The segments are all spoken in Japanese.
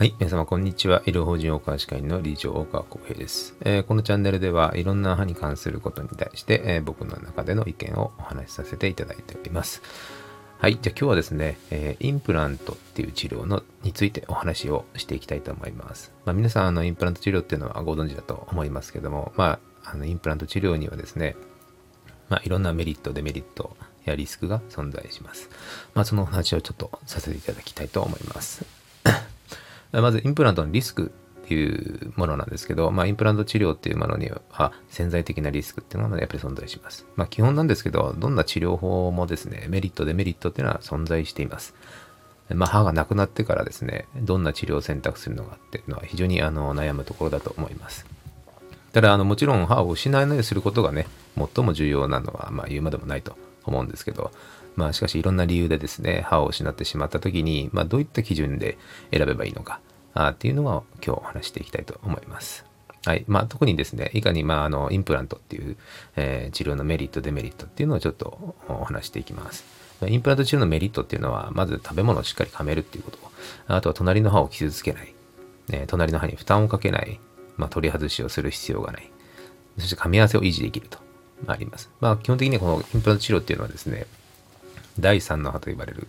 はい。皆様、こんにちは。医療法人大川歯科医の理事長、大川浩平です、えー、このチャンネルでは、いろんな歯に関することに対して、えー、僕の中での意見をお話しさせていただいております。はい。じゃあ今日はですね、えー、インプラントっていう治療のについてお話をしていきたいと思います。まあ、皆さん、あの、インプラント治療っていうのはご存知だと思いますけども、まあ、あの、インプラント治療にはですね、まあ、いろんなメリット、デメリットやリスクが存在します。まあ、そのお話をちょっとさせていただきたいと思います。まずインプラントのリスクっていうものなんですけど、まあ、インプラント治療っていうものには潜在的なリスクっていうものがやっぱり存在します。まあ、基本なんですけど、どんな治療法もですね、メリット、デメリットっていうのは存在しています。まあ、歯がなくなってからですね、どんな治療を選択するのかっていうのは非常にあの悩むところだと思います。ただ、あのもちろん歯を失わないようにすることがね、最も重要なのは、まあ、言うまでもないと思うんですけど、まあしかしいろんな理由でですね、歯を失ってしまった時に、まあどういった基準で選べばいいのか、あっていうのを今日お話していきたいと思います。はい。まあ特にですね、いかにまああのインプラントっていう、えー、治療のメリット、デメリットっていうのをちょっとお話していきます。インプラント治療のメリットっていうのは、まず食べ物をしっかり噛めるっていうこと。あとは隣の歯を傷つけない。ね、隣の歯に負担をかけない。まあ取り外しをする必要がない。そして噛み合わせを維持できると。あります。まあ基本的にこのインプラント治療っていうのはですね、第3の歯と呼ばれる、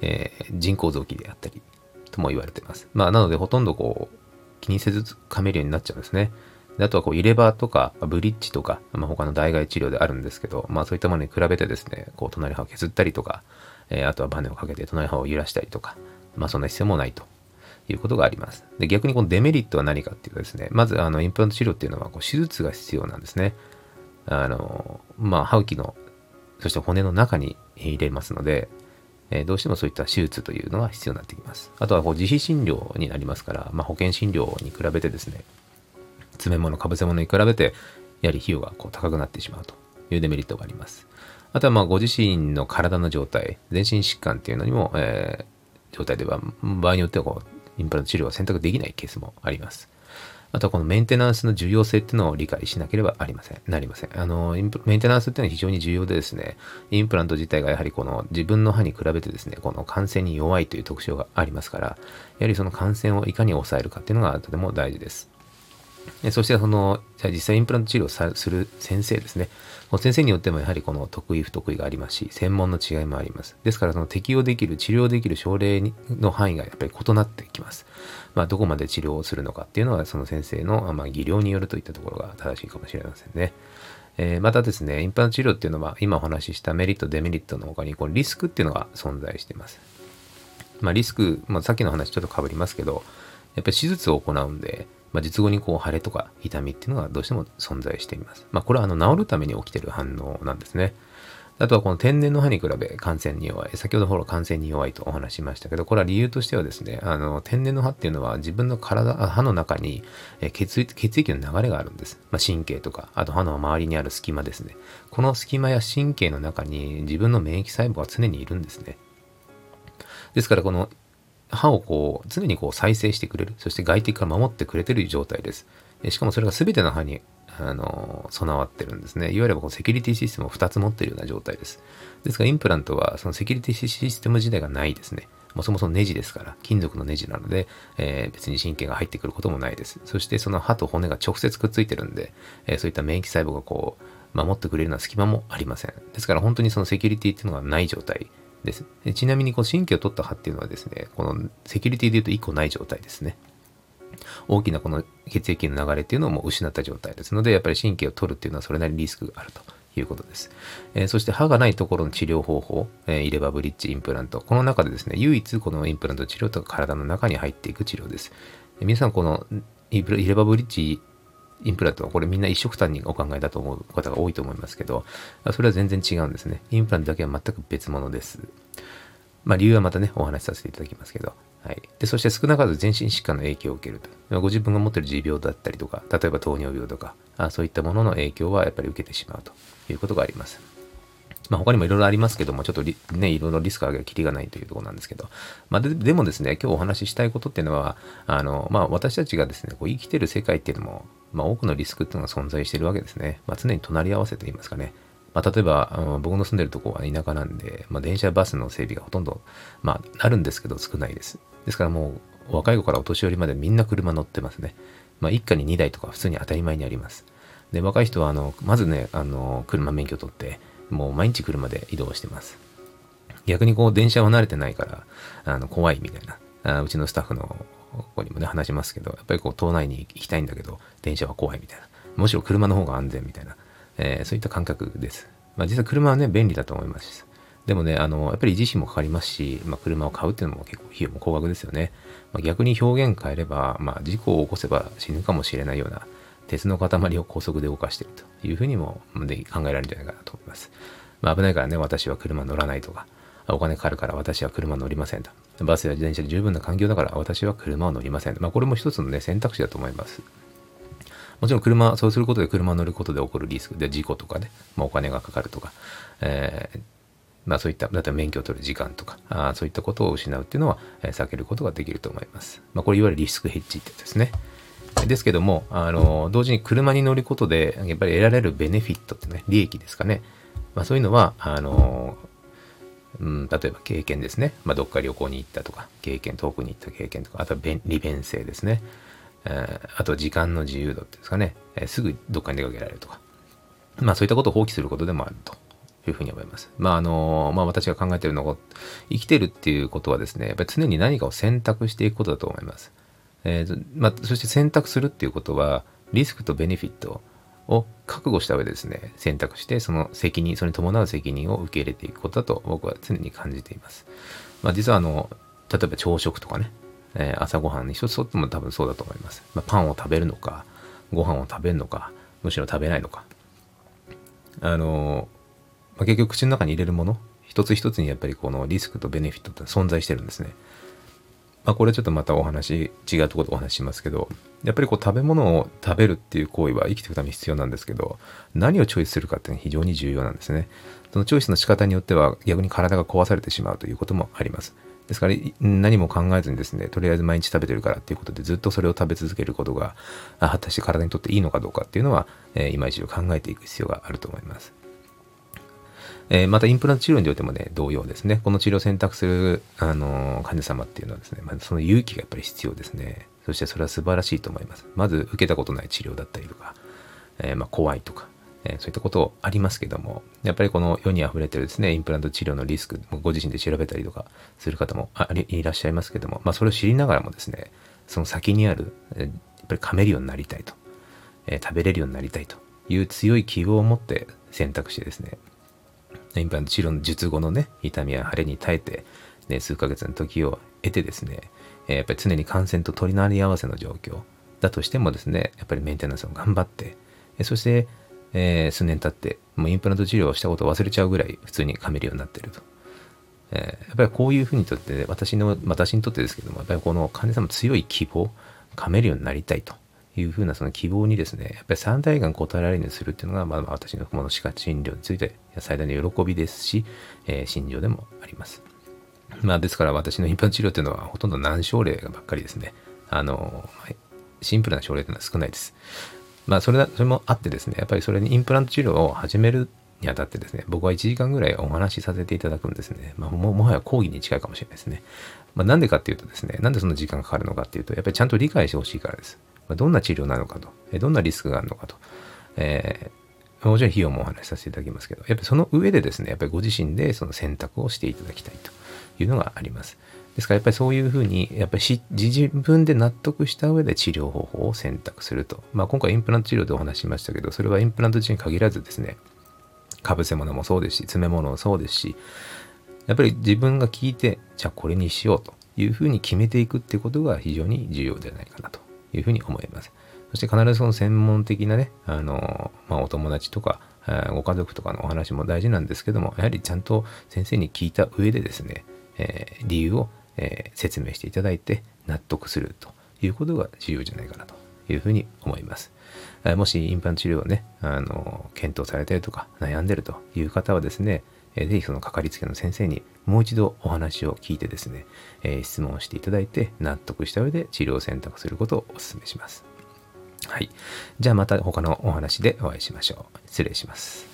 えー、人工臓器であったりとも言われてます。まあ、なのでほとんどこう、気にせず噛めるようになっちゃうんですね。であとはこう入れ歯とかブリッジとか、まあ、他の代替治療であるんですけど、まあそういったものに比べてですね、こう隣歯を削ったりとか、えー、あとはバネをかけて隣歯を揺らしたりとか、まあそんな必要もないということがあります。で逆にこのデメリットは何かっていうとですね、まずあのインプラント治療っていうのはこう手術が必要なんですね。あの、まあ歯茎の、そして骨の中に入れますので、えどうしてもそういった手術というのは必要になってきます。あとはこう自費診療になりますから、まあ、保険診療に比べてですね、詰め物、かぶせ物に比べて、やはり費用がこう高くなってしまうというデメリットがあります。あとはまあご自身の体の状態、全身疾患っていうのにも、えー、状態では場合によってはこうインプラント治療が選択できないケースもあります。あとはこのメンテナンスの重要性っていうのを理解しなければありません。なりません。あの、メンテナンスっていうのは非常に重要でですね、インプラント自体がやはりこの自分の歯に比べてですね、この感染に弱いという特徴がありますから、やはりその感染をいかに抑えるかっていうのがとても大事です。そしてその、じゃあ実際インプラント治療をする先生ですね。先生によってもやはりこの得意不得意がありますし、専門の違いもあります。ですからその適用できる、治療できる症例の範囲がやっぱり異なってきます。まあどこまで治療をするのかっていうのはその先生の、まあ、技量によるといったところが正しいかもしれませんね。えー、またですね、インプラント治療っていうのは今お話ししたメリット、デメリットの他にこうリスクっていうのが存在しています。まあリスク、まあさっきの話ちょっと被りますけど、やっぱり手術を行うんで、まあ、術後にこう腫れとか痛みっていうのがどうしても存在しています。まあ、これはあの治るために起きてる反応なんですね。あとはこの天然の歯に比べ感染に弱い。先ほどほら感染に弱いとお話しましたけど、これは理由としてはですね、あの天然の歯っていうのは自分の体、歯の中に血血液の流れがあるんです。まあ、神経とか、あと歯の周りにある隙間ですね。この隙間や神経の中に自分の免疫細胞が常にいるんですね。ですからこの歯をこう常にこう再生してくれる。そして外敵から守ってくれてる状態です。しかもそれが全ての歯にあの備わってるんですね。いわゆるこうセキュリティシステムを2つ持ってるような状態です。ですがインプラントはそのセキュリティシステム自体がないですね。もうそもそもネジですから、金属のネジなので、えー、別に神経が入ってくることもないです。そしてその歯と骨が直接くっついてるんで、えー、そういった免疫細胞がこう、守ってくれるような隙間もありません。ですから本当にそのセキュリティっていうのがない状態です。ちなみにこう神経を取った歯っていうのはですね、このセキュリティで言うと1個ない状態ですね。大きなこの血液の流れっていうのをもう失った状態ですので、やっぱり神経を取るっていうのはそれなりにリスクがあるということです。えー、そして歯がないところの治療方法、えー、入れ歯ブリッジインプラント。この中でですね、唯一このインプラント治療とか体の中に入っていく治療です。えー、皆さんこの入れ歯ブリッジインプラントはこれみんな一色単にお考えだと思う方が多いと思いますけど、それは全然違うんですね。インプラントだけは全く別物です。まあ理由はまたね、お話しさせていただきますけど。はい。で、そして少なからず全身疾患の影響を受けると。ご自分が持っている持病だったりとか、例えば糖尿病とか、あそういったものの影響はやっぱり受けてしまうということがあります。まあ、他にもいろいろありますけども、ちょっとね、いろいろリスクを上げるきりがないというところなんですけど、まあで、でもですね、今日お話ししたいことっていうのは、あの、まあ、私たちがですね、こう生きてる世界っていうのも、まあ、多くのリスクっていうのが存在しているわけですね。まあ、常に隣り合わせと言いますかね。まあ、例えば、僕の住んでるとこは田舎なんで、まあ、電車バスの整備がほとんど、まあ、あるんですけど少ないです。ですからもう若い子からお年寄りまでみんな車乗ってますね。まあ、一家に2台とか普通に当たり前にあります。で、若い人は、あの、まずね、あの、車免許取って、もう毎日車で移動してます。逆にこう、電車は慣れてないから、あの、怖いみたいな。あうちのスタッフの子にもね、話しますけど、やっぱりこう、島内に行きたいんだけど、電車は怖いみたいな。むしろ車の方が安全みたいな。えー、そういった感覚です。まあ、実は車はね、便利だと思います。でもね、あの、やっぱり維持費もかかりますし、まあ、車を買うっていうのも結構費用も高額ですよね。まあ、逆に表現変えれば、まあ、事故を起こせば死ぬかもしれないような鉄の塊を高速で動かしているというふうにもで考えられるんじゃないかなと思います。まあ、危ないからね、私は車乗らないとか、お金かかるから私は車乗りませんと。バスや自転車で十分な環境だから私は車を乗りません。まあ、これも一つのね、選択肢だと思います。もちろん車、そうすることで車乗ることで起こるリスクで事故とかね、まあ、お金がかかるとか、えー、まあそういった、だって免許を取る時間とか、あそういったことを失うっていうのは、え、避けることができると思います。まあこれいわゆるリスクヘッジってやつですね。ですけども、あの、同時に車に乗ることで、やっぱり得られるベネフィットってね、利益ですかね。まあそういうのは、あの、うん、例えば経験ですね。まあどっか旅行に行ったとか、経験、遠くに行った経験とか、あとは利便性ですね。え、あと時間の自由度っていうんですかね、えー、すぐどっかに出かけられるとか。まあそういったことを放棄することでもあるというふうに思います。まああの、まあ私が考えてるのが、生きてるっていうことはですね、やっぱり常に何かを選択していくことだと思います。えー、まあそして選択するっていうことは、リスクとベネフィットを覚悟した上でですね、選択して、その責任、それに伴う責任を受け入れていくことだと僕は常に感じています。まあ実はあの、例えば朝食とかね、えー、朝ごはんに一つとっても多分そうだと思います。まあ、パンを食べるのか、ご飯を食べるのか、むしろ食べないのか。あのー、まあ、結局口の中に入れるもの、一つ一つにやっぱりこのリスクとベネフィットって存在してるんですね。まあ、これちょっとまたお話、違うところでお話しますけど、やっぱりこう食べ物を食べるっていう行為は生きていくために必要なんですけど、何をチョイスするかっていうのは非常に重要なんですね。そのチョイスの仕方によっては逆に体が壊されてしまうということもあります。ですから何も考えずにですね、とりあえず毎日食べてるからっていうことでずっとそれを食べ続けることが果たして体にとっていいのかどうかっていうのは、えー、今一度考えていく必要があると思います。えー、またインプラント治療においてもね、同様ですね。この治療を選択する、あの、患者様っていうのはですね、まあ、その勇気がやっぱり必要ですね。そしてそれは素晴らしいと思います。まず受けたことない治療だったりとか、えー、ま怖いとか、えそういったことありますけども、やっぱりこの世に溢れてるですね、インプラント治療のリスク、ご自身で調べたりとかする方もいらっしゃいますけども、まあそれを知りながらもですね、その先にある、やっぱり噛めるようになりたいと、えー、食べれるようになりたいという強い希望を持って選択してですね、インプラント治療の術後のね、痛みや腫れに耐えて、ね、数ヶ月の時を得てですね、え、やっぱり常に感染と取りなり合わせの状況だとしてもですね、やっぱりメンテナンスを頑張って、そして、えー、数年経って、もうインプラント治療をしたことを忘れちゃうぐらい普通に噛めるようになってると。えー、やっぱりこういうふうにとって、私の、私にとってですけども、やっぱりこの患者さんの強い希望、噛めるようになりたいというふうなその希望にですね、やっぱり三大願答えられるようにするっていうのが、まあ、私のこの歯科診療について最大の喜びですし、えー、診療でもあります。まあ、ですから私のインプラント治療っていうのはほとんど難症例ばっかりですね。あの、シンプルな症例というのは少ないです。まあそれそれもあってですね、やっぱりそれにインプラント治療を始めるにあたってですね、僕は1時間ぐらいお話しさせていただくんですね。まあ、ももはや講義に近いかもしれないですね。まあ、なんでかっていうとですね、なんでその時間がかかるのかっていうと、やっぱりちゃんと理解してほしいからです。どんな治療なのかと、どんなリスクがあるのかと、えー、もちろん費用もお話しさせていただきますけど、やっぱりその上でですね、やっぱりご自身でその選択をしていただきたいというのがあります。ですからやっぱりそういうふうに、やっぱり自分で納得した上で治療方法を選択すると。まあ今回インプラント治療でお話ししましたけど、それはインプラント治療に限らずですね、かぶせ物もそうですし、詰め物もそうですし、やっぱり自分が聞いて、じゃあこれにしようというふうに決めていくっていうことが非常に重要ではないかなというふうに思います。そして必ずその専門的なね、あの、まあお友達とか、ご家族とかのお話も大事なんですけども、やはりちゃんと先生に聞いた上でですね、えー、理由をえー、説明していただいて納得するということが重要じゃないかなというふうに思います。もしインプラン治療をね、あの、検討されてるとか悩んでるという方はですね、えー、ぜひそのかかりつけの先生にもう一度お話を聞いてですね、えー、質問をしていただいて納得した上で治療を選択することをお勧めします。はい。じゃあまた他のお話でお会いしましょう。失礼します。